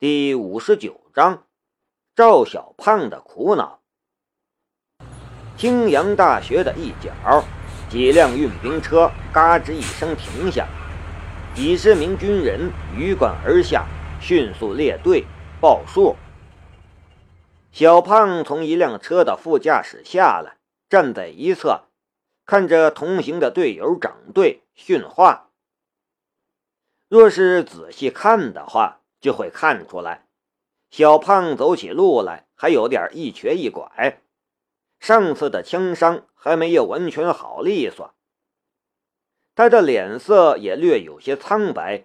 第五十九章：赵小胖的苦恼。青阳大学的一角，几辆运兵车嘎吱一声停下，几十名军人鱼贯而下，迅速列队报数。小胖从一辆车的副驾驶下来，站在一侧，看着同行的队友整队训话。若是仔细看的话，就会看出来，小胖走起路来还有点一瘸一拐，上次的枪伤还没有完全好利索。他的脸色也略有些苍白，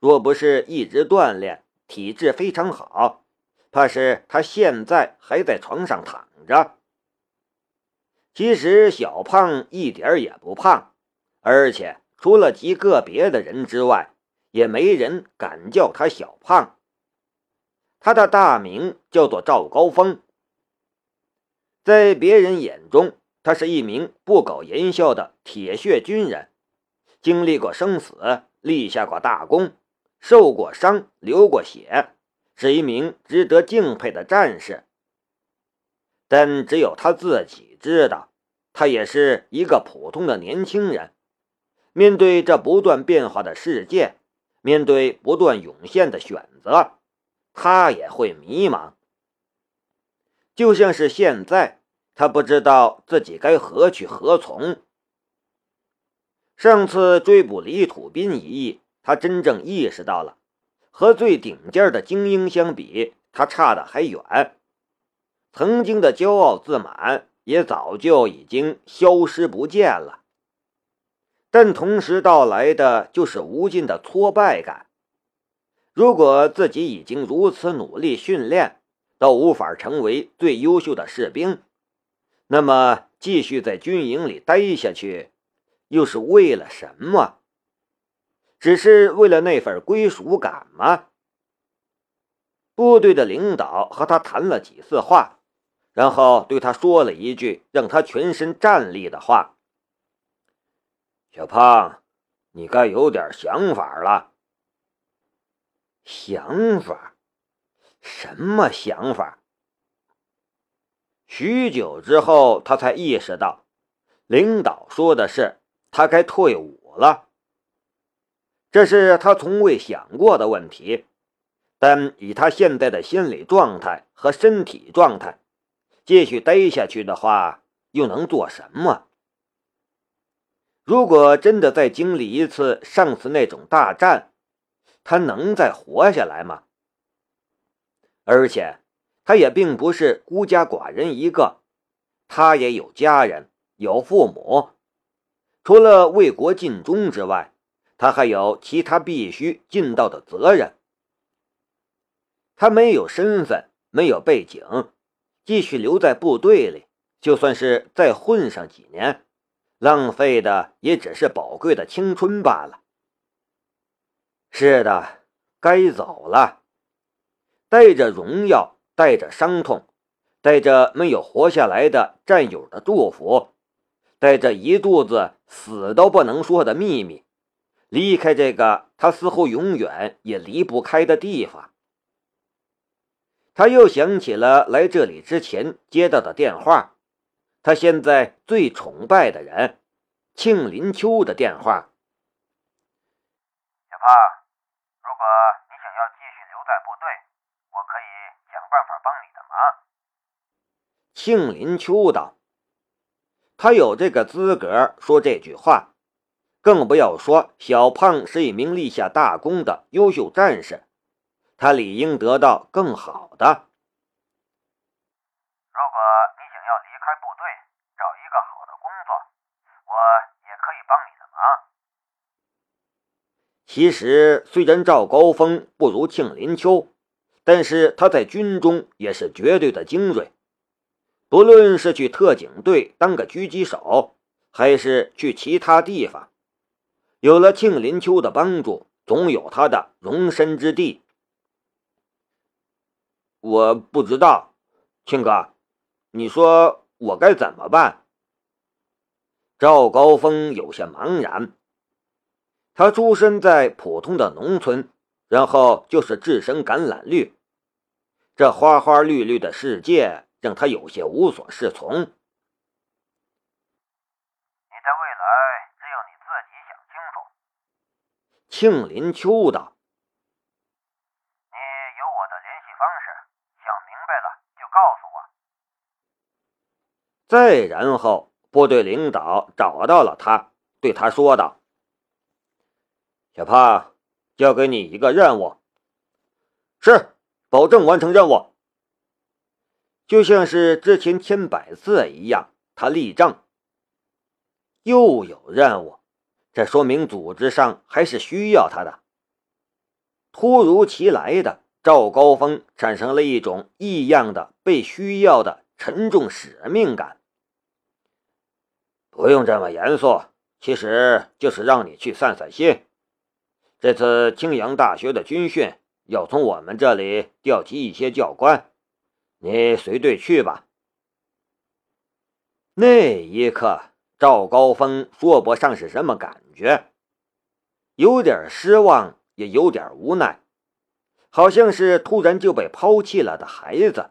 若不是一直锻炼，体质非常好，怕是他现在还在床上躺着。其实小胖一点也不胖，而且除了极个别的人之外。也没人敢叫他小胖。他的大名叫做赵高峰，在别人眼中，他是一名不苟言笑的铁血军人，经历过生死，立下过大功，受过伤，流过血，是一名值得敬佩的战士。但只有他自己知道，他也是一个普通的年轻人，面对这不断变化的世界。面对不断涌现的选择，他也会迷茫。就像是现在，他不知道自己该何去何从。上次追捕李土斌一役，他真正意识到了，和最顶尖的精英相比，他差得还远。曾经的骄傲自满，也早就已经消失不见了。但同时到来的就是无尽的挫败感。如果自己已经如此努力训练，都无法成为最优秀的士兵，那么继续在军营里待下去，又是为了什么？只是为了那份归属感吗？部队的领导和他谈了几次话，然后对他说了一句让他全身战栗的话。小胖，你该有点想法了。想法？什么想法？许久之后，他才意识到，领导说的是他该退伍了。这是他从未想过的问题，但以他现在的心理状态和身体状态，继续待下去的话，又能做什么？如果真的再经历一次上次那种大战，他能再活下来吗？而且，他也并不是孤家寡人一个，他也有家人，有父母。除了为国尽忠之外，他还有其他必须尽到的责任。他没有身份，没有背景，继续留在部队里，就算是再混上几年。浪费的也只是宝贵的青春罢了。是的，该走了，带着荣耀，带着伤痛，带着没有活下来的战友的祝福，带着一肚子死都不能说的秘密，离开这个他似乎永远也离不开的地方。他又想起了来这里之前接到的电话。他现在最崇拜的人，庆林秋的电话。小胖，如果你想要继续留在部队，我可以想办法帮你的忙。庆林秋道：“他有这个资格说这句话，更不要说小胖是一名立下大功的优秀战士，他理应得到更好的。”其实，虽然赵高峰不如庆林秋，但是他在军中也是绝对的精锐。不论是去特警队当个狙击手，还是去其他地方，有了庆林秋的帮助，总有他的容身之地。我不知道，庆哥，你说我该怎么办？赵高峰有些茫然。他出生在普通的农村，然后就是置身橄榄绿。这花花绿绿的世界让他有些无所适从。你的未来只有你自己想清楚。庆林秋道：“你有我的联系方式，想明白了就告诉我。”再然后，部队领导找到了他，对他说道：“小胖，交给你一个任务。”是。保证完成任务，就像是之前千百次一样，他立正。又有任务，这说明组织上还是需要他的。突如其来的赵高峰产生了一种异样的被需要的沉重使命感。不用这么严肃，其实就是让你去散散心。这次青阳大学的军训。要从我们这里调集一些教官，你随队去吧。那一刻，赵高峰说不上是什么感觉，有点失望，也有点无奈，好像是突然就被抛弃了的孩子。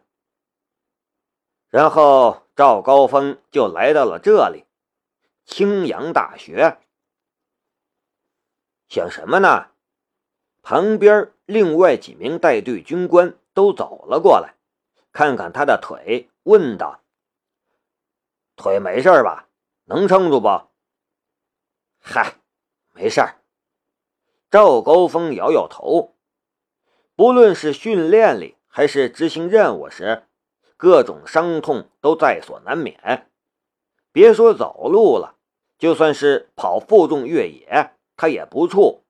然后，赵高峰就来到了这里——青阳大学。想什么呢？旁边另外几名带队军官都走了过来，看看他的腿，问道：“腿没事吧？能撑住不？”“嗨，没事儿。”赵高峰摇摇头。不论是训练里还是执行任务时，各种伤痛都在所难免。别说走路了，就算是跑负重越野，他也不怵。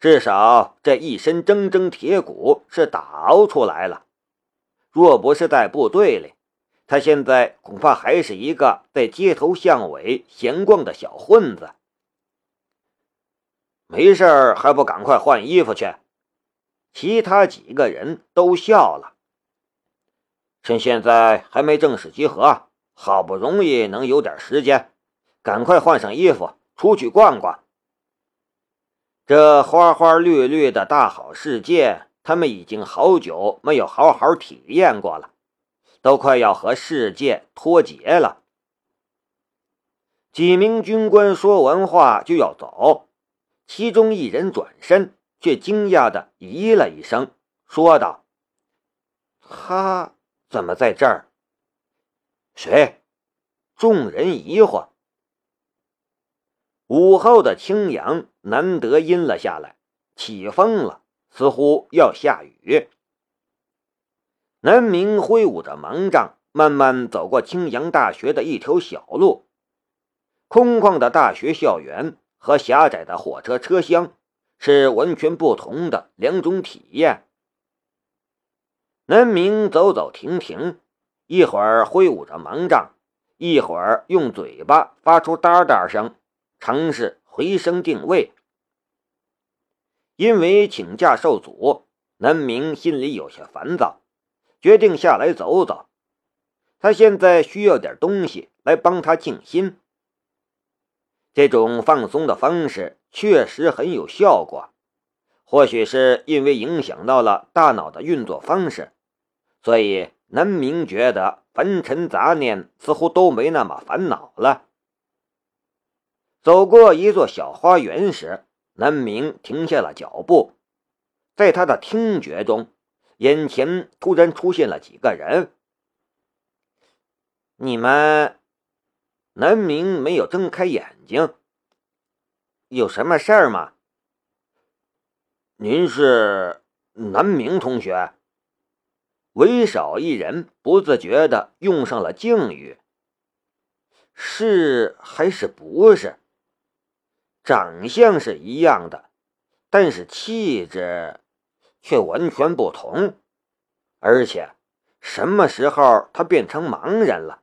至少这一身铮铮铁骨是打熬出来了。若不是在部队里，他现在恐怕还是一个在街头巷尾闲逛的小混子。没事还不赶快换衣服去？其他几个人都笑了。趁现在还没正式集合，好不容易能有点时间，赶快换上衣服出去逛逛。这花花绿绿的大好世界，他们已经好久没有好好体验过了，都快要和世界脱节了。几名军官说完话就要走，其中一人转身，却惊讶的咦了一声，说道：“他怎么在这儿？”谁？众人疑惑。午后的青阳难得阴了下来，起风了，似乎要下雨。南明挥舞着盲杖，慢慢走过青阳大学的一条小路。空旷的大学校园和狭窄的火车车厢是完全不同的两种体验。南明走走停停，一会儿挥舞着盲杖，一会儿用嘴巴发出哒哒声。尝试回声定位，因为请假受阻，南明心里有些烦躁，决定下来走走。他现在需要点东西来帮他静心。这种放松的方式确实很有效果，或许是因为影响到了大脑的运作方式，所以南明觉得凡尘杂念似乎都没那么烦恼了。走过一座小花园时，南明停下了脚步。在他的听觉中，眼前突然出现了几个人。你们，南明没有睁开眼睛。有什么事儿吗？您是南明同学？为少一人不自觉的用上了敬语。是还是不是？长相是一样的，但是气质却完全不同。而且，什么时候他变成盲人了？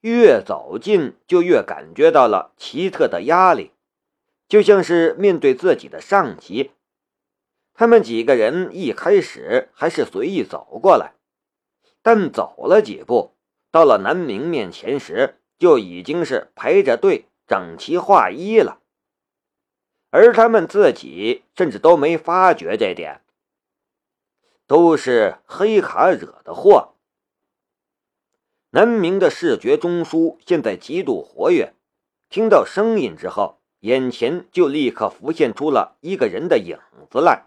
越走近，就越感觉到了奇特的压力，就像是面对自己的上级。他们几个人一开始还是随意走过来，但走了几步，到了南明面前时，就已经是排着队。整齐划一了，而他们自己甚至都没发觉这点，都是黑卡惹的祸。南明的视觉中枢现在极度活跃，听到声音之后，眼前就立刻浮现出了一个人的影子来，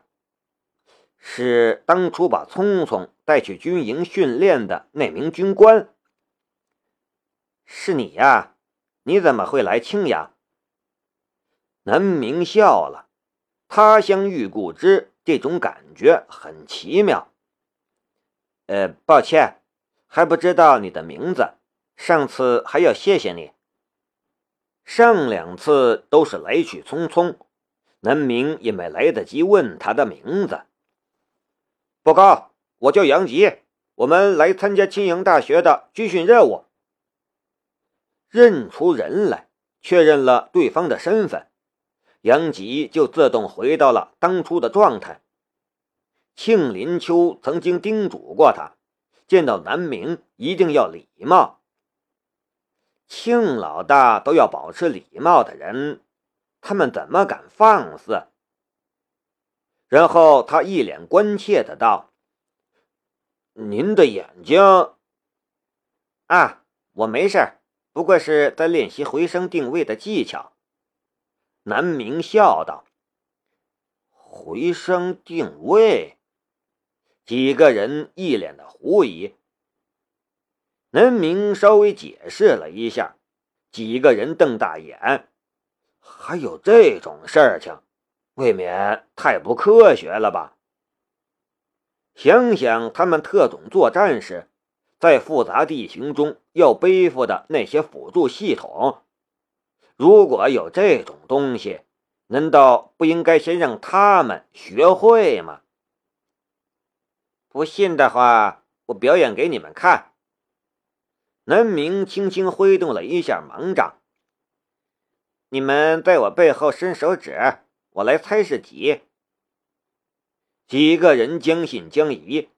是当初把聪聪带去军营训练的那名军官。是你呀？你怎么会来青阳？南明笑了，他乡遇故知，这种感觉很奇妙。呃，抱歉。还不知道你的名字，上次还要谢谢你。上两次都是来去匆匆，南明也没来得及问他的名字。报告，我叫杨吉，我们来参加青阳大学的军训任务。认出人来，确认了对方的身份，杨吉就自动回到了当初的状态。庆林秋曾经叮嘱过他。见到南明一定要礼貌，庆老大都要保持礼貌的人，他们怎么敢放肆？然后他一脸关切的道：“您的眼睛……啊，我没事儿，不过是在练习回声定位的技巧。”南明笑道：“回声定位。”几个人一脸的狐疑。南明稍微解释了一下，几个人瞪大眼，还有这种事情，未免太不科学了吧？想想他们特种作战时，在复杂地形中要背负的那些辅助系统，如果有这种东西，难道不应该先让他们学会吗？不信的话，我表演给你们看。南明轻轻挥动了一下盲杖，你们在我背后伸手指，我来猜是几。几个人将信将疑。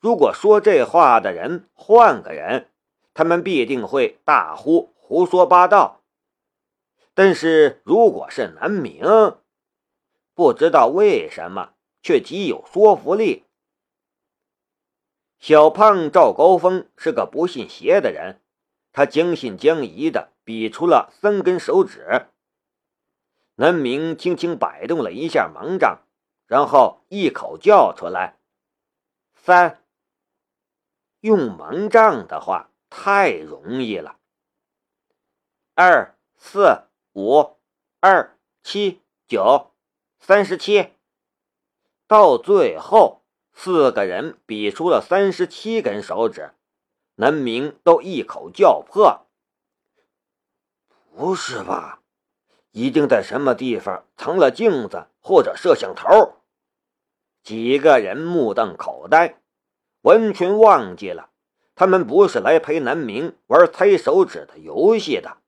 如果说这话的人换个人，他们必定会大呼胡说八道。但是如果是南明，不知道为什么却极有说服力。小胖赵高峰是个不信邪的人，他将信将疑的比出了三根手指。南明轻轻摆动了一下盲杖，然后一口叫出来：“三。”用盲杖的话太容易了。二四五二七九三十七，到最后。四个人比出了三十七根手指，南明都一口叫破：“不是吧？一定在什么地方藏了镜子或者摄像头。”几个人目瞪口呆，完全忘记了他们不是来陪南明玩猜手指的游戏的。